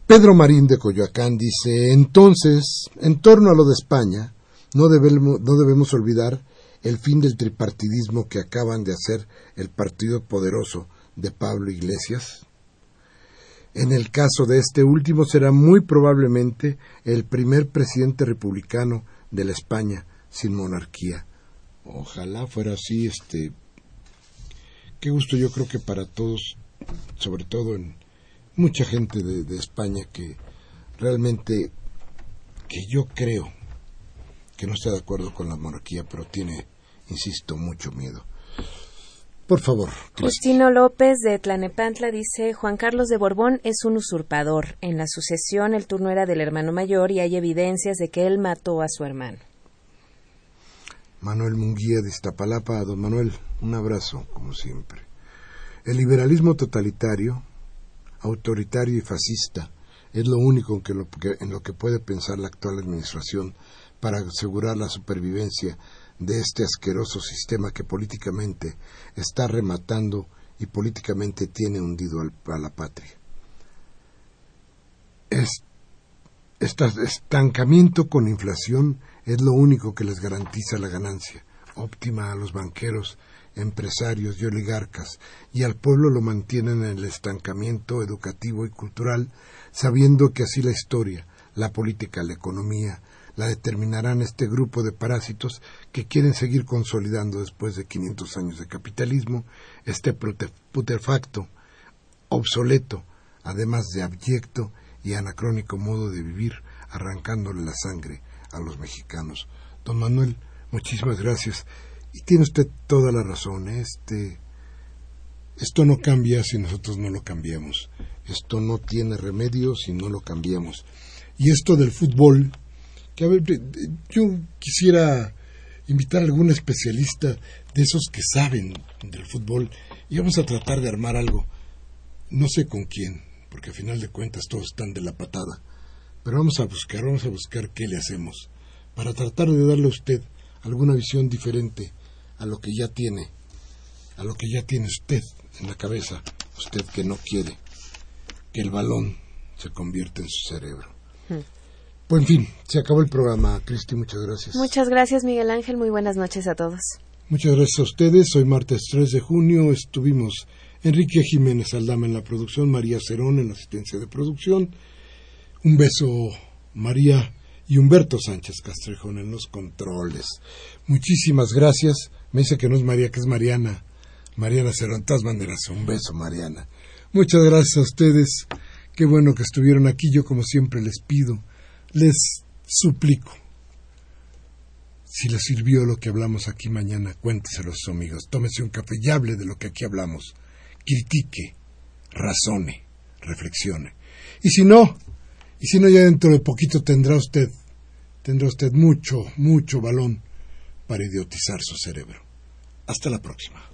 Pedro Marín de Coyoacán dice, entonces, en torno a lo de España, no debemos, olvidar el fin del tripartidismo que acaban de hacer el partido poderoso de Pablo Iglesias. En el caso de este último será muy probablemente el primer presidente republicano de la España sin monarquía. Ojalá fuera así, este qué gusto yo creo que para todos, sobre todo en mucha gente de, de España que realmente que yo creo que no está de acuerdo con la monarquía, pero tiene, insisto, mucho miedo. Por favor. Justino López de Tlanepantla dice, Juan Carlos de Borbón es un usurpador. En la sucesión el turno era del hermano mayor y hay evidencias de que él mató a su hermano. Manuel Munguía de Iztapalapa, don Manuel, un abrazo, como siempre. El liberalismo totalitario, autoritario y fascista es lo único en, lo, lo que puede pensar la actual administración para asegurar la supervivencia de este asqueroso sistema que políticamente está rematando y políticamente tiene hundido a la patria. Es, este estancamiento con inflación es lo único que les garantiza la ganancia óptima a los banqueros empresarios y oligarcas, y al pueblo lo mantienen en el estancamiento educativo y cultural, sabiendo que así la historia, la política, la economía, la determinarán este grupo de parásitos que quieren seguir consolidando después de 500 años de capitalismo este putrefacto, obsoleto, además de abyecto y anacrónico modo de vivir, arrancándole la sangre a los mexicanos. Don Manuel, muchísimas gracias. Y tiene usted toda la razón. Este, esto no cambia si nosotros no lo cambiamos. Esto no tiene remedio si no lo cambiamos. Y esto del fútbol, que a ver, yo quisiera invitar a algún especialista de esos que saben del fútbol y vamos a tratar de armar algo. No sé con quién, porque a final de cuentas todos están de la patada. Pero vamos a buscar, vamos a buscar qué le hacemos para tratar de darle a usted alguna visión diferente a lo que ya tiene, a lo que ya tiene usted en la cabeza, usted que no quiere que el balón se convierta en su cerebro. Hmm. Pues en fin, se acabó el programa. Cristi, muchas gracias. Muchas gracias, Miguel Ángel. Muy buenas noches a todos. Muchas gracias a ustedes. Hoy martes 3 de junio estuvimos Enrique Jiménez Aldama en la producción, María Cerón en la asistencia de producción. Un beso, María y Humberto Sánchez Castrejón en los controles. Muchísimas gracias. Me dice que no es María, que es Mariana. Mariana Cerón, de todas maneras, un beso, Mariana. Muchas gracias a ustedes. Qué bueno que estuvieron aquí. Yo, como siempre, les pido, les suplico. Si les sirvió lo que hablamos aquí mañana, cuénteselo a sus amigos. Tómese un café y hable de lo que aquí hablamos. Critique, razone, reflexione. Y si no, y si no, ya dentro de poquito tendrá usted, tendrá usted mucho, mucho balón para idiotizar su cerebro. Hasta la próxima.